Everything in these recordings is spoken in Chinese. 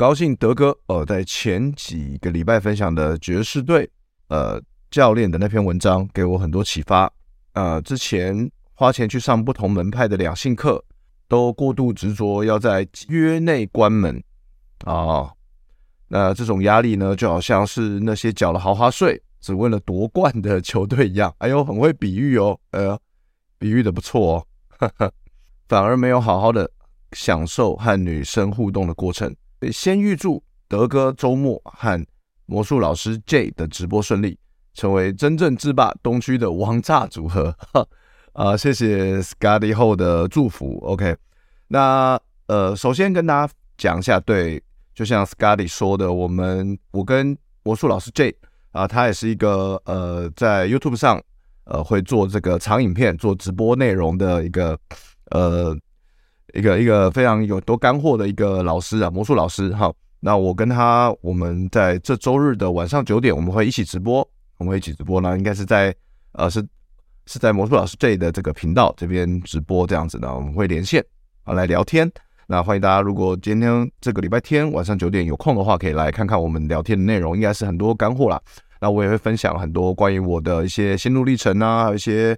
高兴德哥呃在前几个礼拜分享的爵士队呃教练的那篇文章给我很多启发。呃，之前花钱去上不同门派的两性课，都过度执着要在约内关门啊、哦。那这种压力呢，就好像是那些缴了豪华税只为了夺冠的球队一样。哎呦，很会比喻哦，呃，比喻的不错哦，呵呵，反而没有好好的享受和女生互动的过程。先预祝德哥周末和魔术老师 J 的直播顺利，成为真正制霸东区的王炸组合。哈 啊，谢谢 Scotty 后的祝福。OK，那呃，首先跟大家讲一下，对，就像 Scotty 说的，我们我跟魔术老师 J 啊，他也是一个呃，在 YouTube 上呃会做这个长影片、做直播内容的一个呃。一个一个非常有多干货的一个老师啊，魔术老师哈。那我跟他，我们在这周日的晚上九点，我们会一起直播，我们会一起直播呢，应该是在呃是是在魔术老师 J 的这个频道这边直播这样子的，我们会连线啊来聊天。那欢迎大家，如果今天这个礼拜天晚上九点有空的话，可以来看看我们聊天的内容，应该是很多干货啦。那我也会分享很多关于我的一些心路历程啊，还有一些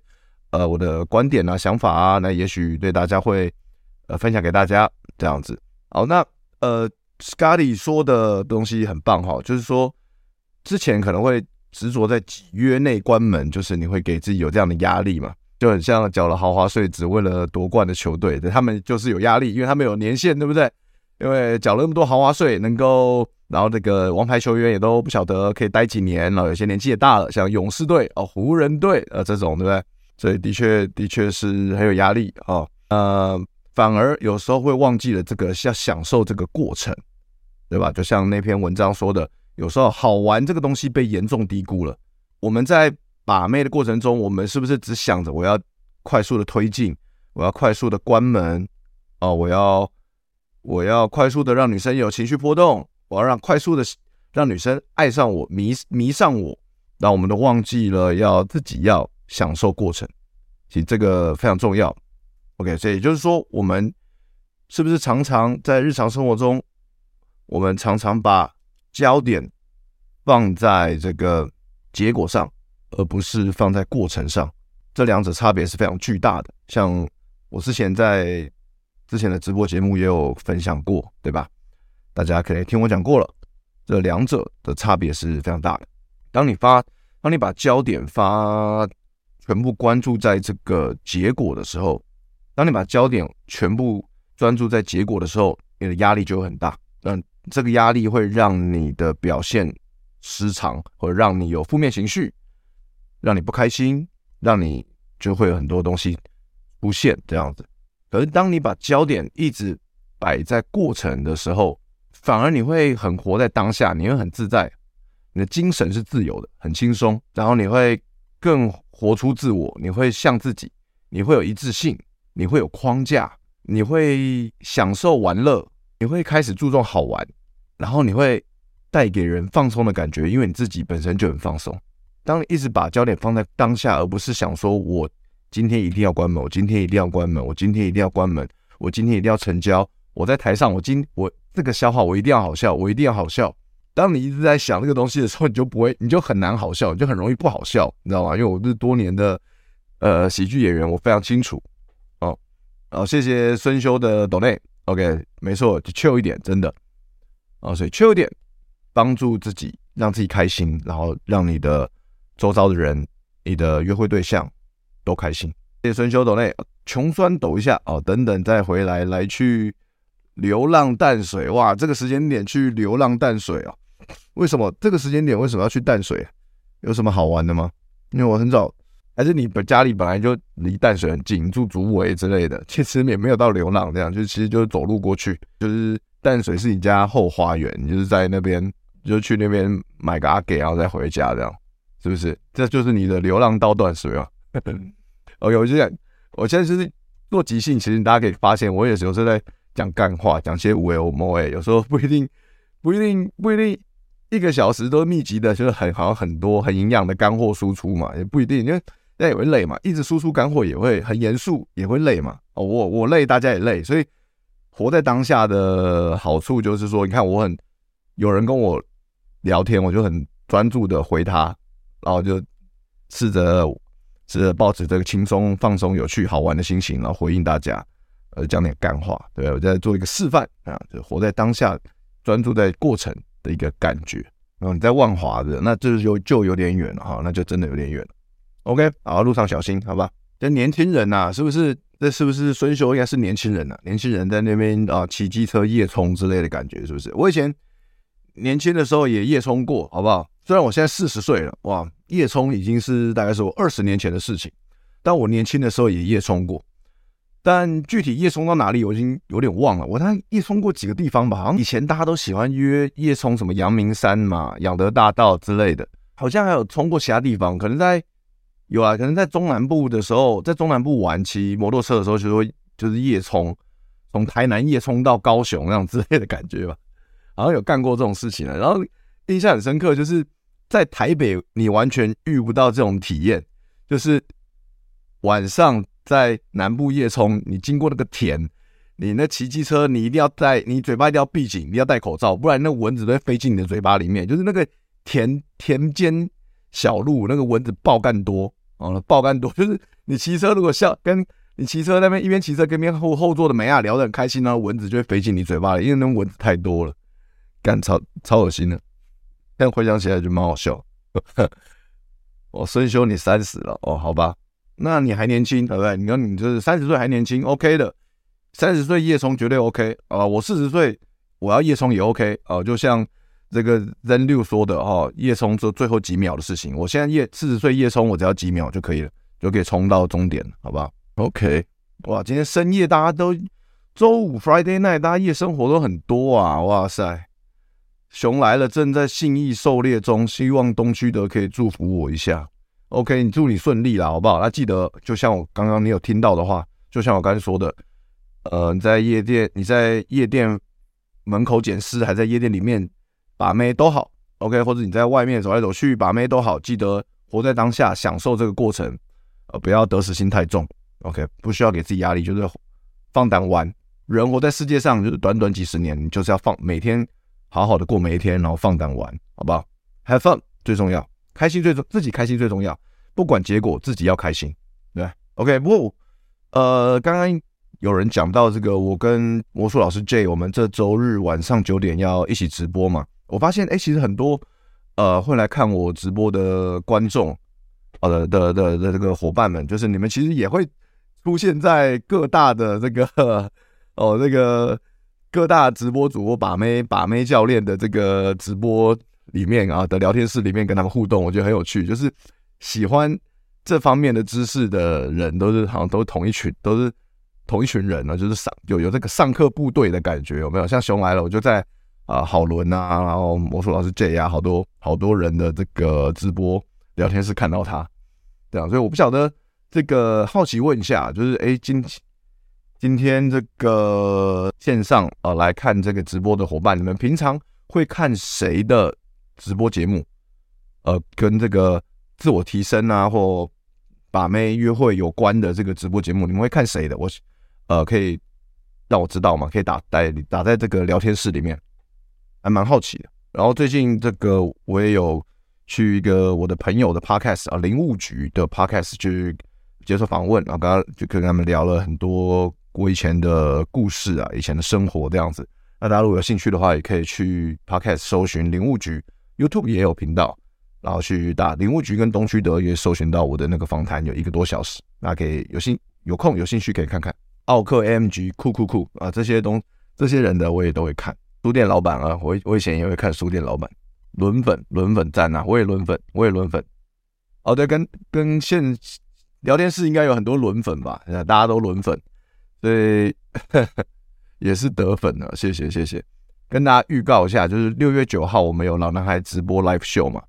呃我的观点啊、想法啊，那也许对大家会。分享给大家这样子。好，那呃，Scotty 说的东西很棒哈，就是说之前可能会执着在几约内关门，就是你会给自己有这样的压力嘛，就很像缴了豪华税只为了夺冠的球队，他们就是有压力，因为他们有年限，对不对？因为缴了那么多豪华税，能够然后那个王牌球员也都不晓得可以待几年，然后有些年纪也大了，像勇士队哦、湖人队呃这种，对不对？所以的确的确是很有压力啊，呃。反而有时候会忘记了这个要享受这个过程，对吧？就像那篇文章说的，有时候好玩这个东西被严重低估了。我们在把妹的过程中，我们是不是只想着我要快速的推进，我要快速的关门，哦，我要我要快速的让女生有情绪波动，我要让快速的让女生爱上我，迷迷上我，那我们都忘记了要自己要享受过程。其实这个非常重要。OK，所以也就是说，我们是不是常常在日常生活中，我们常常把焦点放在这个结果上，而不是放在过程上？这两者差别是非常巨大的。像我之前在之前的直播节目也有分享过，对吧？大家可能听我讲过了，这两者的差别是非常大的。当你发，当你把焦点发全部关注在这个结果的时候，当你把焦点全部专注在结果的时候，你的压力就会很大。嗯，这个压力会让你的表现失常，或者让你有负面情绪，让你不开心，让你就会有很多东西出现这样子。可是当你把焦点一直摆在过程的时候，反而你会很活在当下，你会很自在，你的精神是自由的，很轻松，然后你会更活出自我，你会像自己，你会有一致性。你会有框架，你会享受玩乐，你会开始注重好玩，然后你会带给人放松的感觉，因为你自己本身就很放松。当你一直把焦点放在当下，而不是想说我今天一定要关门，我今天一定要关门，我今天一定要关门，我今天一定要成交。我在台上，我今我这个笑话我一定要好笑，我一定要好笑。当你一直在想这个东西的时候，你就不会，你就很难好笑，你就很容易不好笑，你知道吗？因为我是多年的呃喜剧演员，我非常清楚。哦，谢谢孙修的抖内，OK，没错，就 chill 一点，真的，哦，所以 chill 一点，帮助自己，让自己开心，然后让你的周遭的人、你的约会对象都开心。谢谢孙修抖内穷酸抖一下哦，等等再回来来去流浪淡水哇！这个时间点去流浪淡水啊？为什么这个时间点为什么要去淡水？有什么好玩的吗？因为我很早，还是你本家里本来就离淡水很近，住竹围之类的，其实也没有到流浪这样，就其实就是走路过去，就是淡水是你家后花园，你就是在那边就去那边买个阿给，然后再回家这样，是不是？这就是你的流浪到断水啊。OK，我就想，我现在就是做即兴，其实大家可以发现，我有时候是在讲干话，讲些无为无谋诶，有时候不一定，不一定，不一定。一个小时都密集的，就是很好像很多很营养的干货输出嘛，也不一定，因为那也会累嘛，一直输出干货也会很严肃，也会累嘛。哦，我我累，大家也累，所以活在当下的好处就是说，你看我很有人跟我聊天，我就很专注的回他，然后就试着试着保持这个轻松、放松、有趣、好玩的心情，然后回应大家，呃，讲点干话，对，我在做一个示范啊，就活在当下，专注在过程。的一个感觉，然后你在万华的，那这就就有点远了哈，那就真的有点远了。OK，好，路上小心，好吧？这年轻人呐、是不是？这是不是孙修？应该是年轻人呐、年轻人在那边啊，骑机车夜冲之类的感觉，是不是？我以前年轻的时候也夜冲过，好不好？虽然我现在四十岁了，哇，夜冲已经是大概是我二十年前的事情，但我年轻的时候也夜冲过。但具体夜冲到哪里，我已经有点忘了。我大概夜冲过几个地方吧，好像以前大家都喜欢约夜冲什么阳明山嘛、仰德大道之类的，好像还有冲过其他地方。可能在有啊，可能在中南部的时候，在中南部玩骑摩托车的时候，就会就是夜冲，从台南夜冲到高雄那样之类的感觉吧，好像有干过这种事情了。然后印象很深刻，就是在台北你完全遇不到这种体验，就是晚上。在南部夜冲，你经过那个田，你那骑机车，你一定要戴，你嘴巴一定要闭紧，你要戴口罩，不然那蚊子都会飞进你的嘴巴里面。就是那个田田间小路，那个蚊子爆干多哦，爆肝多。就是你骑车如果笑，跟你骑车那边一边骑车，跟边后后座的美亚聊得很开心，然后蚊子就会飞进你嘴巴里，因为那蚊子太多了，干超超恶心的。但回想起来就蛮好笑。我 孙修，你三十了哦，好吧。那你还年轻，对不对？你看你就是三十岁还年轻，OK 的。三十岁夜冲绝对 OK 啊、我四十岁我要夜冲也 OK 啊、就像这个 Zen 六说的哈、哦，夜冲就最后几秒的事情。我现在夜四十岁夜冲，我只要几秒就可以了，就可以冲到终点，好不好？OK，哇！今天深夜大家都周五 Friday night，大家夜生活都很多啊！哇塞，熊来了，正在信义狩猎中，希望东区德可以祝福我一下。OK，你祝你顺利啦，好不好？那记得，就像我刚刚你有听到的话，就像我刚才说的，呃，你在夜店，你在夜店门口捡尸，还在夜店里面把妹都好，OK，或者你在外面走来走去把妹都好，记得活在当下，享受这个过程，呃，不要得失心太重，OK，不需要给自己压力，就是放胆玩。人活在世界上就是短短几十年，你就是要放每天好好的过每一天，然后放胆玩，好不好？Have fun 最重要。开心最重，自己开心最重要。不管结果，自己要开心，对，OK。不过，呃，刚刚有人讲到这个，我跟魔术老师 J，我们这周日晚上九点要一起直播嘛。我发现，哎，其实很多呃会来看我直播的观众，呃的的的的这个伙伴们，就是你们其实也会出现在各大的这个哦这个各大直播主播把妹把妹教练的这个直播。里面啊的聊天室里面跟他们互动，我觉得很有趣。就是喜欢这方面的知识的人，都是好像都是同一群，都是同一群人呢。就是上有有这个上课部队的感觉，有没有？像熊来了，我就在啊好伦啊，然后魔术老师 J 啊，好多好多人的这个直播聊天室看到他，这样。所以我不晓得这个好奇问一下，就是哎今今天这个线上啊来看这个直播的伙伴，你们平常会看谁的？直播节目，呃，跟这个自我提升啊，或把妹约会有关的这个直播节目，你们会看谁的？我呃，可以让我知道吗？可以打在打在这个聊天室里面，还蛮好奇的。然后最近这个我也有去一个我的朋友的 podcast 啊，林务局的 podcast 去接受访问，然后刚刚就跟他们聊了很多我以前的故事啊，以前的生活这样子。那大家如果有兴趣的话，也可以去 Podcast 搜寻林务局，YouTube 也有频道，然后去打林务局跟东区德也搜寻到我的那个访谈，有一个多小时，那可以有兴有空有兴趣可以看看。奥克 MG 酷酷酷啊，这些东这些人的我也都会看。书店老板啊，我我以前也会看书店老板。轮粉轮粉赞啊，我也轮粉，我也轮粉。哦，对，跟跟现聊天室应该有很多轮粉吧？大家都轮粉，所以呵呵 也是得粉了。谢谢谢谢，跟大家预告一下，就是六月九号我们有老男孩直播 live show 嘛，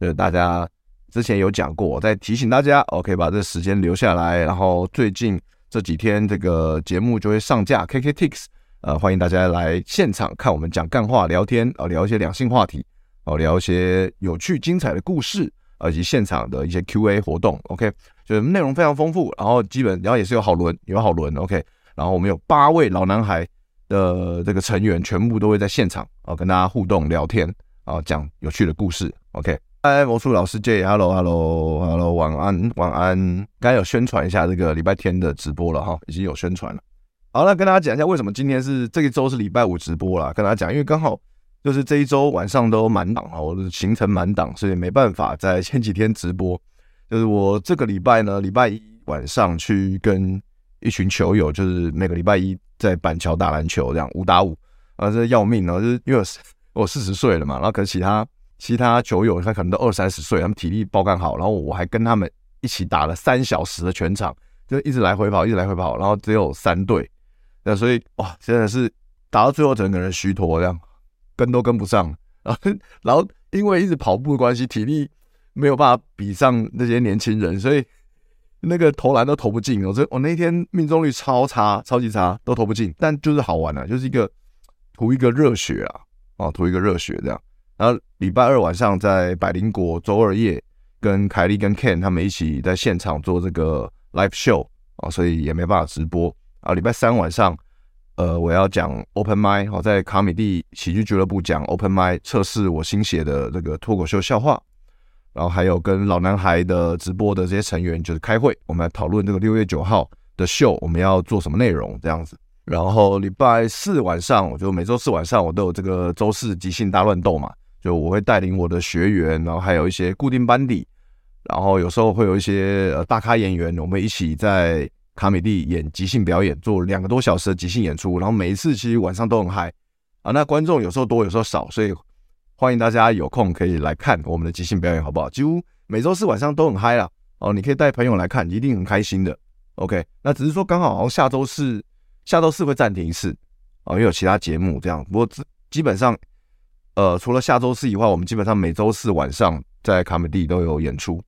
呃，大家之前有讲过，我再提醒大家，OK，把这时间留下来。然后最近这几天这个节目就会上架 KKTix，呃，欢迎大家来现场看我们讲干话聊天啊，聊一些两性话题。哦，聊一些有趣精彩的故事，以及现场的一些 Q&A 活动，OK，就是内容非常丰富，然后基本，然后也是有好轮，有好轮，OK，然后我们有八位老男孩的这个成员，全部都会在现场啊，跟大家互动聊天啊，讲有趣的故事，OK。嗨，魔术老师 J，Hello，Hello，Hello，晚安，晚安。刚有宣传一下这个礼拜天的直播了哈，已经有宣传了。好，那跟大家讲一下为什么今天是这一周是礼拜五直播了，跟大家讲，因为刚好。就是这一周晚上都满档啊，我的行程满档，所以没办法在前几天直播。就是我这个礼拜呢，礼拜一晚上去跟一群球友，就是每个礼拜一在板桥打篮球，这样五打五啊，这要命哦！就是因为我四十岁了嘛，然后可能其他其他球友他可能都二三十岁，他们体力爆干好，然后我还跟他们一起打了三小时的全场，就一直来回跑，一直来回跑，然后只有三队，那所以哇，真的是打到最后整个人虚脱这样。跟都跟不上，然后然后因为一直跑步的关系，体力没有办法比上那些年轻人，所以那个投篮都投不进。我这我那天命中率超差，超级差，都投不进。但就是好玩啊，就是一个图一个热血啊，哦，图一个热血这样。然后礼拜二晚上在百灵果周二夜，跟凯莉跟 Ken 他们一起在现场做这个 live show 啊，所以也没办法直播啊。礼拜三晚上。呃，我要讲 Open Mic，好，在卡米蒂喜剧俱乐部讲 Open Mic，测试我新写的这个脱口秀笑话，然后还有跟老男孩的直播的这些成员就是开会，我们来讨论这个六月九号的秀我们要做什么内容这样子。然后礼拜四晚上，我就每周四晚上我都有这个周四即兴大乱斗嘛，就我会带领我的学员，然后还有一些固定班底，然后有时候会有一些呃大咖演员，我们一起在。卡米蒂演即兴表演，做两个多小时的即兴演出，然后每一次其实晚上都很嗨啊。那观众有时候多，有时候少，所以欢迎大家有空可以来看我们的即兴表演，好不好？几乎每周四晚上都很嗨啦。哦，你可以带朋友来看，一定很开心的。OK，那只是说刚好下周四下周四会暂停一次哦，因为有其他节目这样。不过基本上，呃，除了下周四以外，我们基本上每周四晚上在卡米蒂都有演出。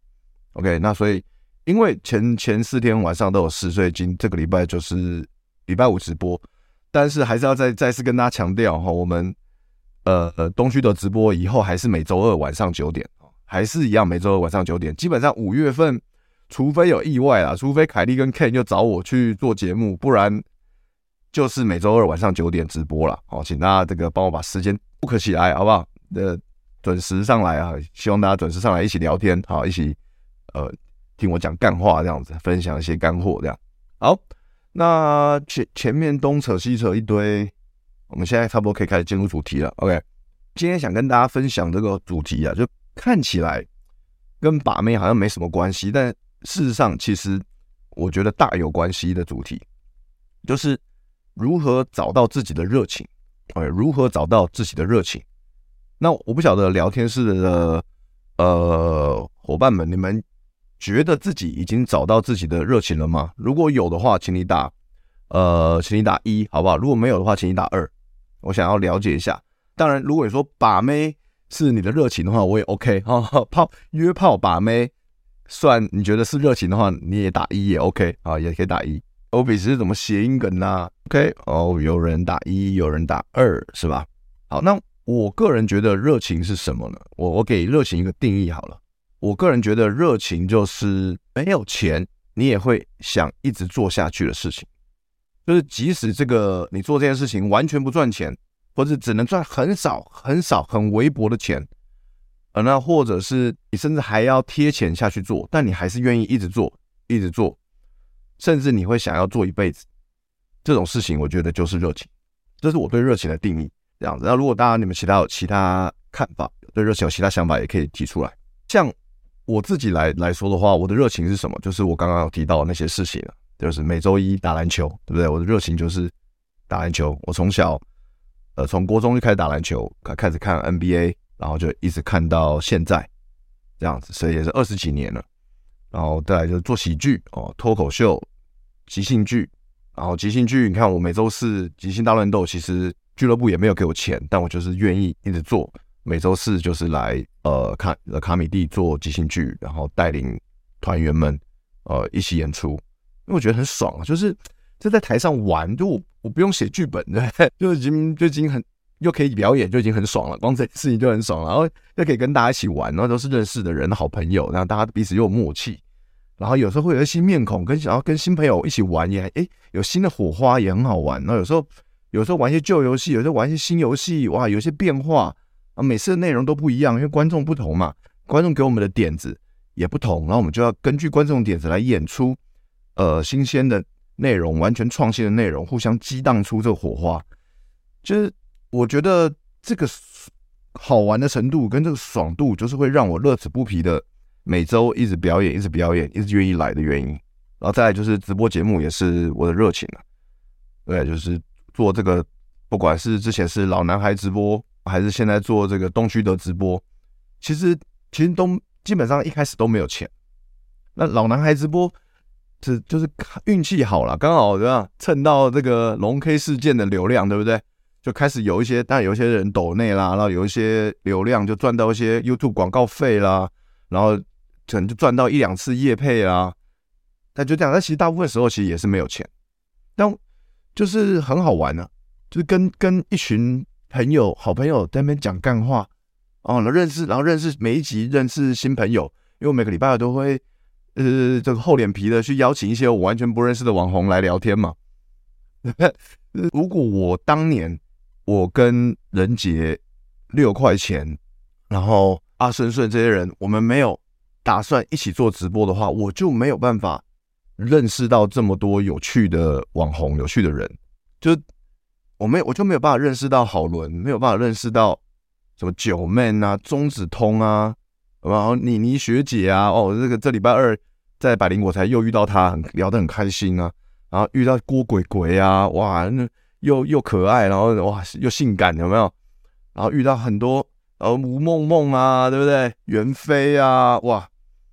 OK，那所以。因为前前四天晚上都有事，所以今这个礼拜就是礼拜五直播。但是还是要再再次跟大家强调哈，我们呃呃东区的直播以后还是每周二晚上九点，还是一样每周二晚上九点。基本上五月份，除非有意外啦，除非凯莉跟 Ken 又找我去做节目，不然就是每周二晚上九点直播了。好，请大家这个帮我把时间 book 起来，好不好？呃，准时上来啊，希望大家准时上来一起聊天，好，一起呃。听我讲干话，这样子分享一些干货，这样好。那前前面东扯西扯一堆，我们现在差不多可以开始进入主题了。OK，今天想跟大家分享这个主题啊，就看起来跟把妹好像没什么关系，但事实上其实我觉得大有关系的主题，就是如何找到自己的热情。哎，如何找到自己的热情？那我不晓得聊天室的呃伙伴们，你们。觉得自己已经找到自己的热情了吗？如果有的话，请你打，呃，请你打一，好不好？如果没有的话，请你打二。我想要了解一下。当然，如果你说把妹是你的热情的话，我也 OK 哈。泡约炮把妹算你觉得是热情的话，你也打一也 OK 啊，也可以打一。我比是怎么谐音梗呢？OK 哦，有人打一，有人打二，是吧？好，那我个人觉得热情是什么呢？我我给热情一个定义好了。我个人觉得热情就是没有钱，你也会想一直做下去的事情。就是即使这个你做这件事情完全不赚钱，或者只能赚很少、很少、很微薄的钱，呃，那或者是你甚至还要贴钱下去做，但你还是愿意一直做、一直做，甚至你会想要做一辈子。这种事情，我觉得就是热情。这是我对热情的定义。这样子，那如果大家你们其他有其他看法，对热情有其他想法，也可以提出来。像我自己来来说的话，我的热情是什么？就是我刚刚有提到的那些事情，就是每周一打篮球，对不对？我的热情就是打篮球。我从小，呃，从国中就开始打篮球，开开始看 NBA，然后就一直看到现在这样子，所以也是二十几年了。然后再来就是做喜剧哦，脱口秀、即兴剧，然后即兴剧，你看我每周四即兴大乱斗，其实俱乐部也没有给我钱，但我就是愿意一直做。每周四就是来呃看呃卡米蒂做即兴剧，然后带领团员们呃一起演出，因为我觉得很爽啊，就是就在台上玩，就我不用写剧本，对，就已经就已经很又可以表演，就已经很爽了，光这件事情就很爽了，然后又可以跟大家一起玩，然后都是认识的人的，好朋友，然后大家彼此又有默契，然后有时候会有一些新面孔，跟想要跟新朋友一起玩也哎有新的火花也很好玩，然后有时候有时候玩一些旧游戏，有时候玩一些新游戏，哇，有一些变化。啊，每次的内容都不一样，因为观众不同嘛，观众给我们的点子也不同，然后我们就要根据观众点子来演出，呃，新鲜的内容，完全创新的内容，互相激荡出这个火花。就是我觉得这个好玩的程度跟这个爽度，就是会让我乐此不疲的每周一直表演，一直表演，一直愿意来的原因。然后再来就是直播节目也是我的热情了，对，就是做这个，不管是之前是老男孩直播。还是现在做这个东区德直播，其实其实都基本上一开始都没有钱。那老男孩直播，这就是运气好了，刚好对吧？蹭到这个龙 K 事件的流量，对不对？就开始有一些，但有一些人抖内啦，然后有一些流量就赚到一些 YouTube 广告费啦，然后可能就赚到一两次业配啦。但就这样，但其实大部分时候其实也是没有钱，但就是很好玩呢、就是跟跟一群。朋友，好朋友在那边讲干话哦，然后认识，然后认识每一集认识新朋友，因为我每个礼拜都会呃这个厚脸皮的去邀请一些我完全不认识的网红来聊天嘛。如果我当年我跟仁杰六块钱，然后阿顺顺这些人，我们没有打算一起做直播的话，我就没有办法认识到这么多有趣的网红、有趣的人，就。我没有，我就没有办法认识到好伦，没有办法认识到什么九妹啊、中子通啊，然后妮妮学姐啊，哦，这个这礼拜二在百灵果才又遇到他，很聊得很开心啊。然后遇到郭鬼鬼啊，哇，那又又可爱，然后哇又性感，有没有？然后遇到很多呃吴梦梦啊，对不对？袁飞啊，哇，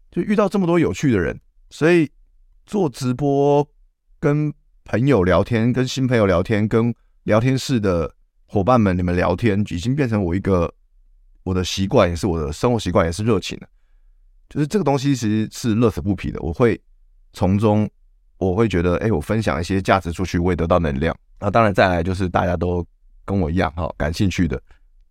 就遇到这么多有趣的人，所以做直播跟朋友聊天，跟新朋友聊天，跟聊天室的伙伴们，你们聊天已经变成我一个我的习惯，也是我的生活习惯，也是热情的。就是这个东西其实是乐此不疲的。我会从中，我会觉得，哎，我分享一些价值出去，我也得到能量。那当然，再来就是大家都跟我一样哈，感兴趣的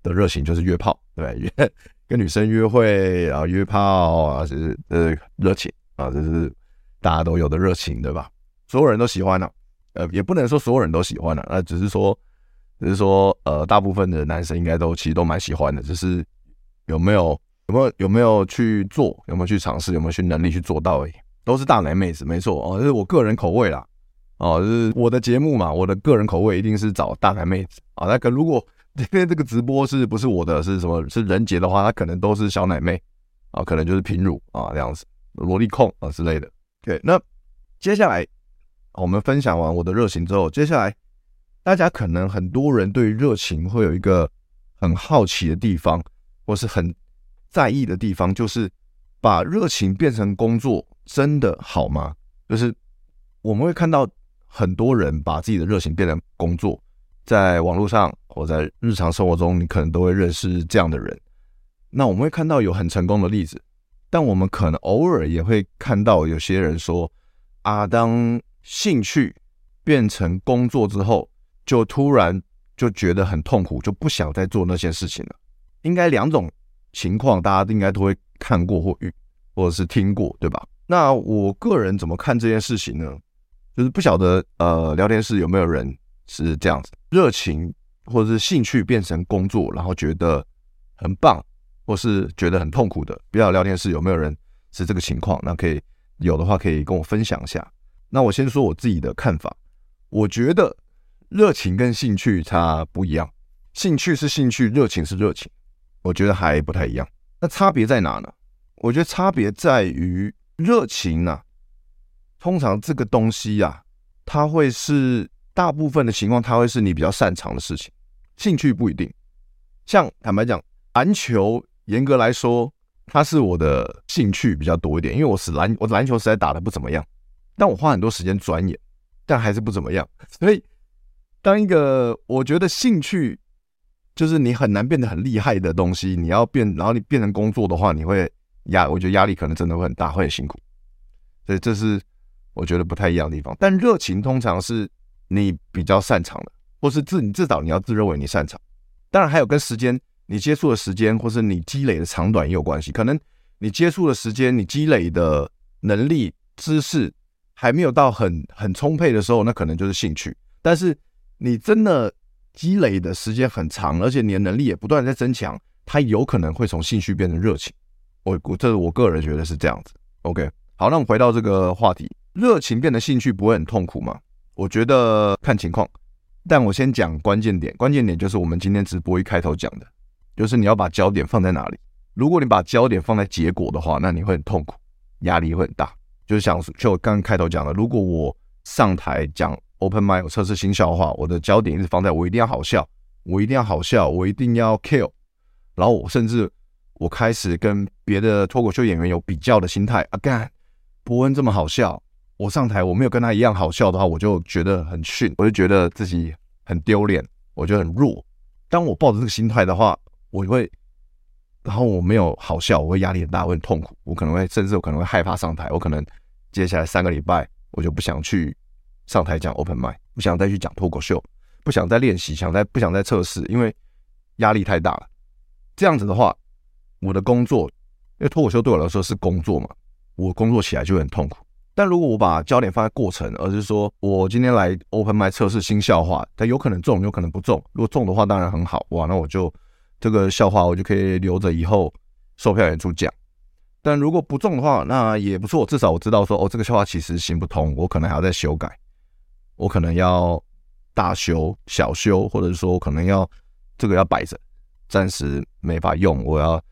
的热情就是约炮，对？约 跟女生约会，然后约炮啊，是呃热情啊，这是大家都有的热情，对吧？所有人都喜欢呢、呃，也不能说所有人都喜欢了，那只是说，只是说，呃，大部分的男生应该都其实都蛮喜欢的，只是有没有有没有有没有去做，有没有去尝试，有没有去能力去做到而已。都是大奶妹子，没错哦，这是我个人口味啦，哦，就是我的节目嘛，我的个人口味一定是找大奶妹子啊。那个如果今天这个直播是不是我的，是什么是人杰的话，他可能都是小奶妹啊，可能就是平乳啊这样子，萝莉控啊之类的。对，那接下来。我们分享完我的热情之后，接下来大家可能很多人对热情会有一个很好奇的地方，或是很在意的地方，就是把热情变成工作真的好吗？就是我们会看到很多人把自己的热情变成工作，在网络上或在日常生活中，你可能都会认识这样的人。那我们会看到有很成功的例子，但我们可能偶尔也会看到有些人说：“啊，当。”兴趣变成工作之后，就突然就觉得很痛苦，就不想再做那些事情了。应该两种情况，大家应该都会看过或遇，或者是听过，对吧？那我个人怎么看这件事情呢？就是不晓得，呃，聊天室有没有人是这样子，热情或者是兴趣变成工作，然后觉得很棒，或是觉得很痛苦的。不知道聊天室有没有人是这个情况？那可以有的话，可以跟我分享一下。那我先说我自己的看法，我觉得热情跟兴趣它不一样，兴趣是兴趣，热情是热情，我觉得还不太一样。那差别在哪呢？我觉得差别在于热情啊，通常这个东西呀、啊，它会是大部分的情况，它会是你比较擅长的事情。兴趣不一定。像坦白讲，篮球严格来说，它是我的兴趣比较多一点，因为我是篮，我篮球实在打得不怎么样，但我花很多时间钻研，但还是不怎么样，所以。当一个我觉得兴趣就是你很难变得很厉害的东西，你要变，然后你变成工作的话，你会压，我觉得压力可能真的会很大，会很辛苦。所以这是我觉得不太一样的地方。但热情通常是你比较擅长的，或是自你至少你要自认为你擅长。当然还有跟时间你接触的时间，或是你积累的长短也有关系。可能你接触的时间，你积累的能力、知识还没有到很很充沛的时候，那可能就是兴趣。但是你真的积累的时间很长，而且你的能力也不断在增强，它有可能会从兴趣变成热情。我我这是我个人觉得是这样子。OK，好，那我们回到这个话题，热情变成兴趣不会很痛苦吗？我觉得看情况。但我先讲关键点，关键点就是我们今天直播一开头讲的，就是你要把焦点放在哪里。如果你把焦点放在结果的话，那你会很痛苦，压力会很大。就是想就我刚刚开头讲的，如果我上台讲。Open Mic 测试新笑话，我的焦点一直放在我一定要好笑，我一定要好笑，我一定要 kill。然后我甚至我开始跟别的脱口秀演员有比较的心态啊，干伯恩这么好笑，我上台我没有跟他一样好笑的话，我就觉得很逊，我就觉得自己很丢脸，我觉得很弱。当我抱着这个心态的话，我会，然后我没有好笑，我会压力很大，我很痛苦，我可能会甚至我可能会害怕上台，我可能接下来三个礼拜我就不想去。上台讲 open mic，不想再去讲脱口秀，不想再练习，想再不想再测试，因为压力太大了。这样子的话，我的工作，因为脱口秀对我来说是工作嘛，我工作起来就很痛苦。但如果我把焦点放在过程，而是说我今天来 open mic 测试新笑话，它有可能中，有可能不中。如果中的话，当然很好，哇，那我就这个笑话我就可以留着以后售票演出讲。但如果不中的话，那也不错，至少我知道说，哦，这个笑话其实行不通，我可能还要再修改。我可能要大修、小修，或者是说我可能要这个要摆着，暂时没法用。我要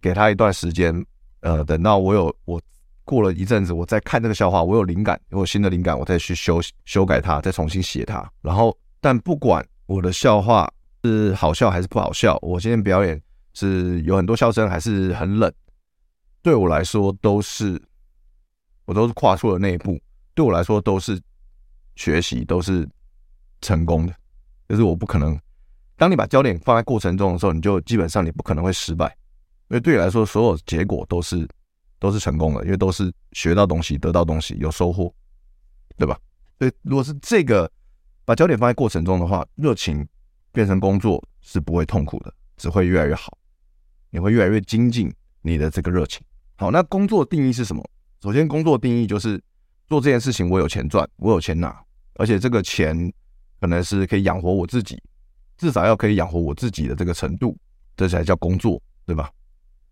给他一段时间，呃，等到我有我过了一阵子，我再看这个笑话，我有灵感，我有新的灵感，我再去修修改它，再重新写它。然后，但不管我的笑话是好笑还是不好笑，我今天表演是有很多笑声还是很冷，对我来说都是我都是跨出了那一步，对我来说都是。学习都是成功的，就是我不可能。当你把焦点放在过程中的时候，你就基本上你不可能会失败，因为对你来说，所有结果都是都是成功的，因为都是学到东西、得到东西、有收获，对吧？所以如果是这个把焦点放在过程中的话，热情变成工作是不会痛苦的，只会越来越好，你会越来越精进你的这个热情。好，那工作的定义是什么？首先，工作的定义就是。做这件事情，我有钱赚，我有钱拿，而且这个钱可能是可以养活我自己，至少要可以养活我自己的这个程度，这才叫工作，对吧？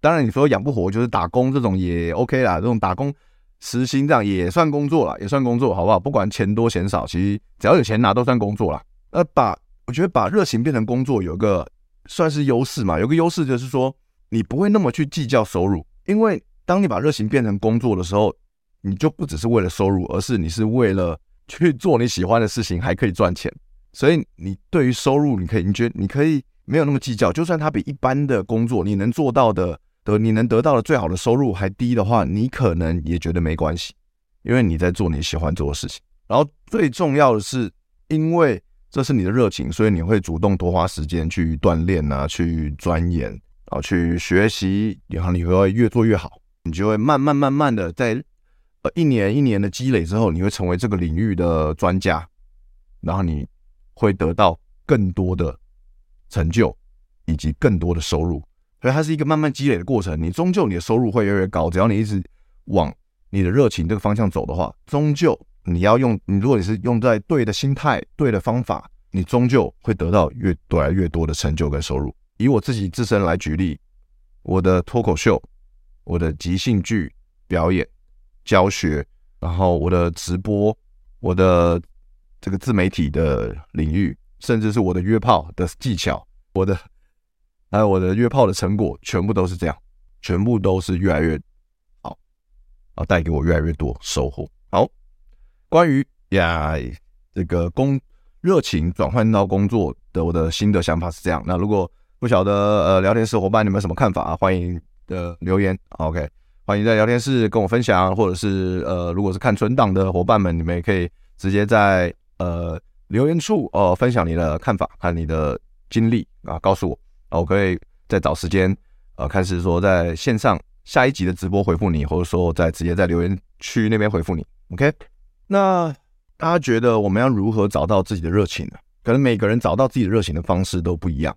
当然，你说养不活，就是打工这种也 OK 啦，这种打工时薪这样也算工作啦，也算工作，好不好？不管钱多钱少，其实只要有钱拿都算工作啦。那把我觉得把热情变成工作，有个算是优势嘛，有个优势就是说你不会那么去计较收入，因为当你把热情变成工作的时候。你就不只是为了收入，而是你是为了去做你喜欢的事情，还可以赚钱。所以你对于收入，你可以，你觉得你可以没有那么计较。就算它比一般的工作你能做到的得你能得到的最好的收入还低的话，你可能也觉得没关系，因为你在做你喜欢做的事情。然后最重要的是，因为这是你的热情，所以你会主动多花时间去锻炼啊，去钻研，然后去学习，然后你会越做越好，你就会慢慢慢慢的在。呃，一年一年的积累之后，你会成为这个领域的专家，然后你会得到更多的成就以及更多的收入，所以它是一个慢慢积累的过程。你终究你的收入会越来越高，只要你一直往你的热情这个方向走的话，终究你要用你，如果你是用在对的心态、对的方法，你终究会得到越多来越多的成就跟收入。以我自己自身来举例，我的脱口秀，我的即兴剧表演。教学，然后我的直播，我的这个自媒体的领域，甚至是我的约炮的技巧，我的还有我的约炮的成果，全部都是这样，全部都是越来越好，啊，带给我越来越多收获。好，关于呀这个工热情转换到工作的我的心得想法是这样。那如果不晓得呃聊天室伙伴你们什么看法啊？欢迎的留言。OK。欢迎在聊天室跟我分享，或者是呃，如果是看存档的伙伴们，你们也可以直接在呃留言处哦、呃、分享你的看法和你的经历啊，告诉我，我可以再找时间呃，开始说在线上下一集的直播回复你，或者说我再直接在留言区那边回复你。OK，那大家觉得我们要如何找到自己的热情呢？可能每个人找到自己的热情的方式都不一样，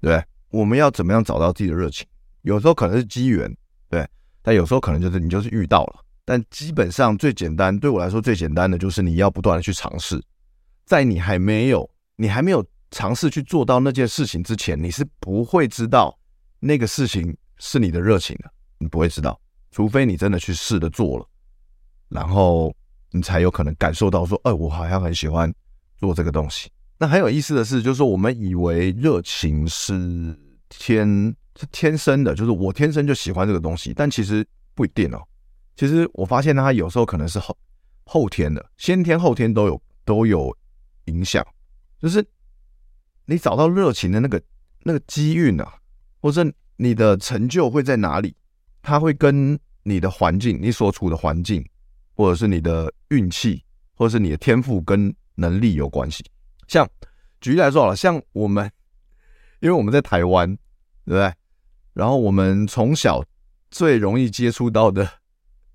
对？我们要怎么样找到自己的热情？有时候可能是机缘，对。但有时候可能就是你就是遇到了，但基本上最简单，对我来说最简单的就是你要不断的去尝试，在你还没有你还没有尝试去做到那件事情之前，你是不会知道那个事情是你的热情的，你不会知道，除非你真的去试着做了，然后你才有可能感受到说，哎，我好像很喜欢做这个东西。那很有意思的是，就是说我们以为热情是天。是天生的，就是我天生就喜欢这个东西，但其实不一定哦。其实我发现它有时候可能是后后天的，先天后天都有都有影响。就是你找到热情的那个那个机运啊，或者你的成就会在哪里，它会跟你的环境、你所处的环境，或者是你的运气，或者是你的天赋跟能力有关系。像举例来说好了，像我们，因为我们在台湾，对不对？然后我们从小最容易接触到的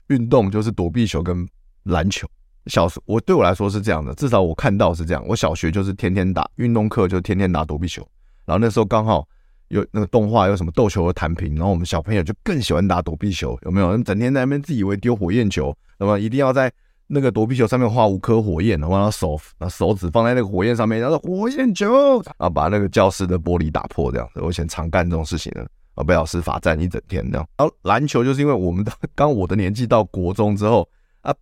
运动就是躲避球跟篮球。小时我对我来说是这样的，至少我看到是这样。我小学就是天天打运动课，就天天打躲避球。然后那时候刚好有那个动画，有什么斗球的弹屏，然后我们小朋友就更喜欢打躲避球，有没有？整天在那边自以为丢火焰球，那么一定要在那个躲避球上面画五颗火焰，然后手那手指放在那个火焰上面，然后火焰球，然后把那个教室的玻璃打破这样子。我以前常干这种事情的。啊，被老师罚站一整天这样。然后篮球就是因为我们的刚我的年纪到国中之后啊，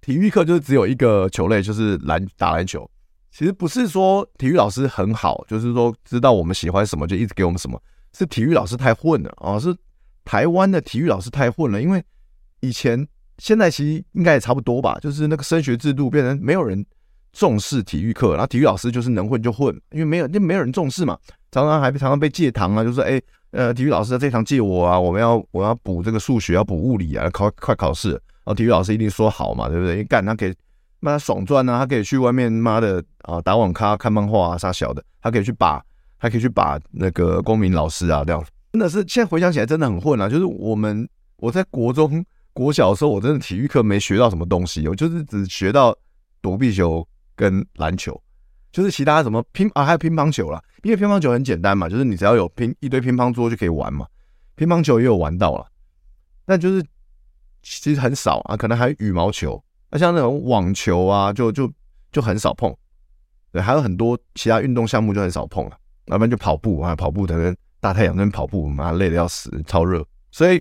体育课就是只有一个球类，就是篮打篮球。其实不是说体育老师很好，就是说知道我们喜欢什么就一直给我们什么，是体育老师太混了啊！是台湾的体育老师太混了，因为以前现在其实应该也差不多吧，就是那个升学制度变成没有人重视体育课，然后体育老师就是能混就混，因为没有就没有人重视嘛，常常还常常被借堂啊，就是说哎。呃，体育老师在这堂借我啊，我们要我要补这个数学，要补物理啊，考快考试，然后体育老师一定说好嘛，对不对？你干他给，妈他爽赚啊，他可以去外面妈的啊打网咖、看漫画啊，啥小的，他可以去把，还可以去把那个公民老师啊这样，真的是现在回想起来真的很混啊。就是我们我在国中国小的时候，我真的体育课没学到什么东西，我就是只学到躲避球跟篮球。就是其他什么乒啊，还有乒乓球啦，因为乒乓球很简单嘛，就是你只要有乒一堆乒乓桌就可以玩嘛。乒乓球也有玩到了，但就是其实很少啊，可能还有羽毛球，那像那种网球啊，就就就很少碰。对，还有很多其他运动项目就很少碰了，要不然就跑步啊，跑步在那大太阳那边跑步，妈累得要死，超热。所以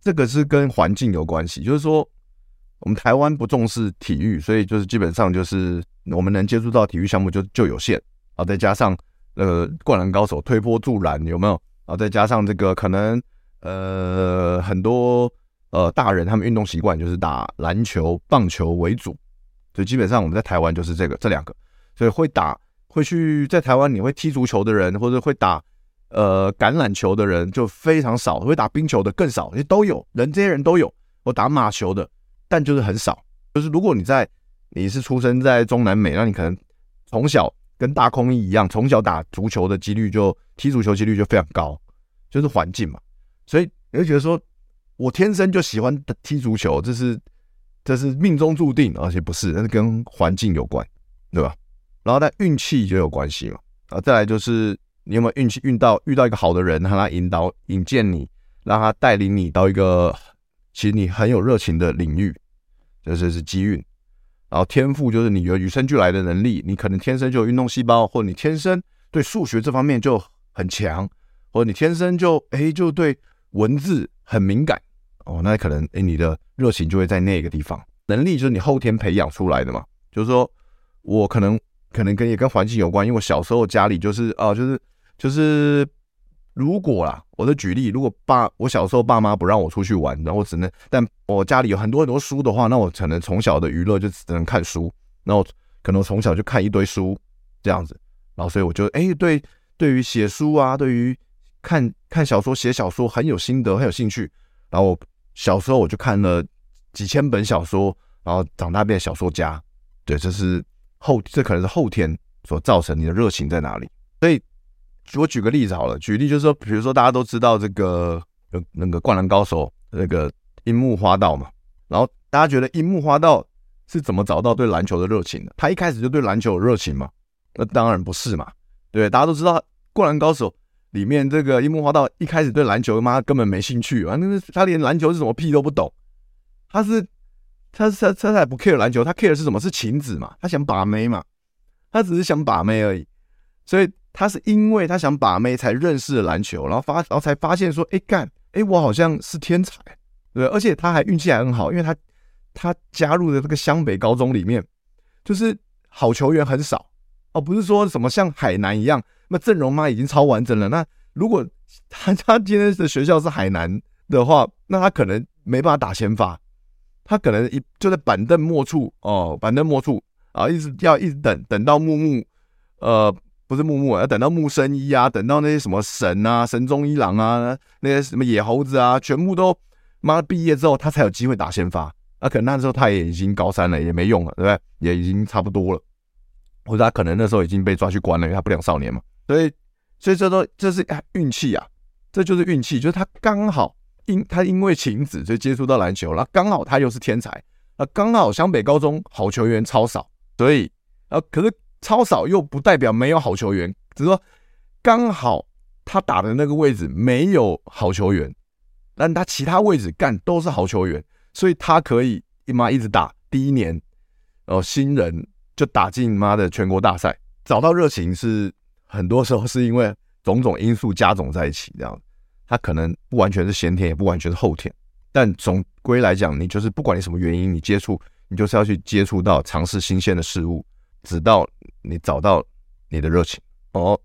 这个是跟环境有关系，就是说我们台湾不重视体育，所以就是基本上就是。我们能接触到体育项目就就有限啊，再加上呃灌篮高手推波助澜有没有啊？再加上这个可能呃很多呃大人他们运动习惯就是打篮球、棒球为主，所以基本上我们在台湾就是这个这两个，所以会打会去在台湾你会踢足球的人或者会打呃橄榄球的人就非常少，会打冰球的更少，也都有人这些人都有，我打马球的，但就是很少，就是如果你在。你是出生在中南美，那你可能从小跟大空翼一样，从小打足球的几率就踢足球几率就非常高，就是环境嘛。所以你会觉得说，我天生就喜欢踢足球，这是这是命中注定，而且不是，那是跟环境有关，对吧？然后但运气就有关系嘛。啊，再来就是你有没有运气运到遇到一个好的人，让他引导引荐你，让他带领你到一个其实你很有热情的领域，这就是机运。然后天赋就是你有与生俱来的能力，你可能天生就有运动细胞，或者你天生对数学这方面就很强，或者你天生就哎就对文字很敏感哦，那可能哎你的热情就会在那个地方。能力就是你后天培养出来的嘛，就是说我可能可能跟也跟环境有关，因为我小时候家里就是啊、就是就是如果啦，我的举例，如果爸我小时候爸妈不让我出去玩，然后只能，但我家里有很多很多书的话，那我可能从小的娱乐就只能看书，那我可能从小就看一堆书这样子，然后所以我就哎、对，对于写书啊，对于看看小说、写小说很有心得，很有兴趣，然后我小时候我就看了几千本小说。然后长大变小说家，对，这是后，这可能是后天所造成你的热情在哪里。所以，我举个例子好了，举例就是说，比如说大家都知道这个那个灌篮高手那个樱木花道嘛，然后大家觉得樱木花道是怎么找到对篮球的热情的？他一开始就对篮球有热情吗？那当然不是嘛，对，大家都知道灌篮高手里面这个樱木花道一开始对篮球妈根本没兴趣啊，那个他连篮球是什么屁都不懂，他是。他他他才不 care 篮球，他 care 的是什么？是晴子嘛？他想把妹嘛？他只是想把妹而已。所以他是因为他想把妹才认识了篮球，然后发然后才发现说，哎干，哎我好像是天才，对，而且他还运气还很好，因为他他加入的这个湘北高中里面，就是好球员很少哦，不是说什么像海南一样，那阵容嘛已经超完整了。那如果他他今天的学校是海南的话，那他可能没办法打先发。他可能一就在板凳末处哦，板凳末处啊，一直要一直等等到木木，呃，不是木木，要等到木生一啊，等到那些什么神啊、神宗一郎啊，那些什么野猴子啊，全部都妈毕业之后，他才有机会打先发。那、可能那时候他也已经高三了，也没用了，对不对？也已经差不多了，或者他可能那时候已经被抓去关了，因为他不良少年嘛。所以，所以这都这是运气啊，这就是运气，就是他刚好。因他因为晴子就接触到篮球了，刚好他又是天才，啊，刚好湘北高中好球员超少，所以啊，可是超少又不代表没有好球员，只是说刚好他打的那个位置没有好球员，但他其他位置干都是好球员，所以他可以一妈一直打。第一年哦，新人就打进妈的全国大赛，找到热情是很多时候是因为种种因素加总在一起这样。他可能不完全是先天，也不完全是后天，但总归来讲，你就是不管你什么原因，你接触，你就是要去接触到尝试新鲜的事物，直到你找到你的热情。哦，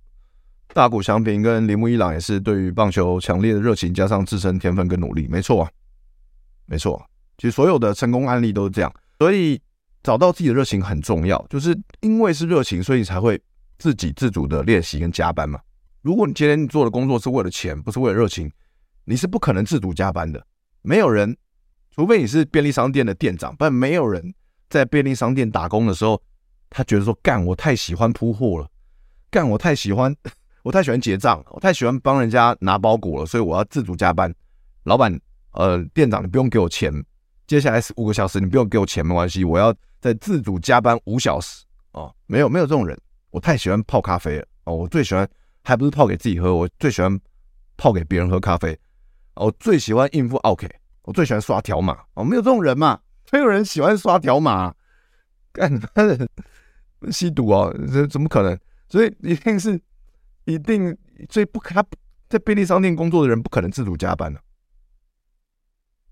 大谷翔平跟铃木一朗也是对于棒球强烈的热情，加上自身天分跟努力，没错啊，没错。其实所有的成功案例都是这样，所以找到自己的热情很重要，就是因为是热情，所以才会自己自主的练习跟加班嘛。如果你今天你做的工作是为了钱，不是为了热情，你是不可能自主加班的。没有人，除非你是便利商店的店长，不然没有人在便利商店打工的时候，他觉得说干我太喜欢铺货了，干我太喜欢，我太喜欢结账，我太喜欢帮人家拿包裹了，所以我要自主加班。老板，呃，店长你不用给我钱，接下来五个小时你不用给我钱没关系，我要在自主加班五小时哦。没有没有这种人，我太喜欢泡咖啡了哦，我最喜欢。还不是泡给自己喝，我最喜欢泡给别人喝咖啡。我最喜欢应付 OK，，我最喜欢刷条码。哦，没有这种人嘛？没有人喜欢刷条码，干他的 吸毒哦，这怎么可能？所以一定是一定，所以不可他在便利商店工作的人不可能自主加班的。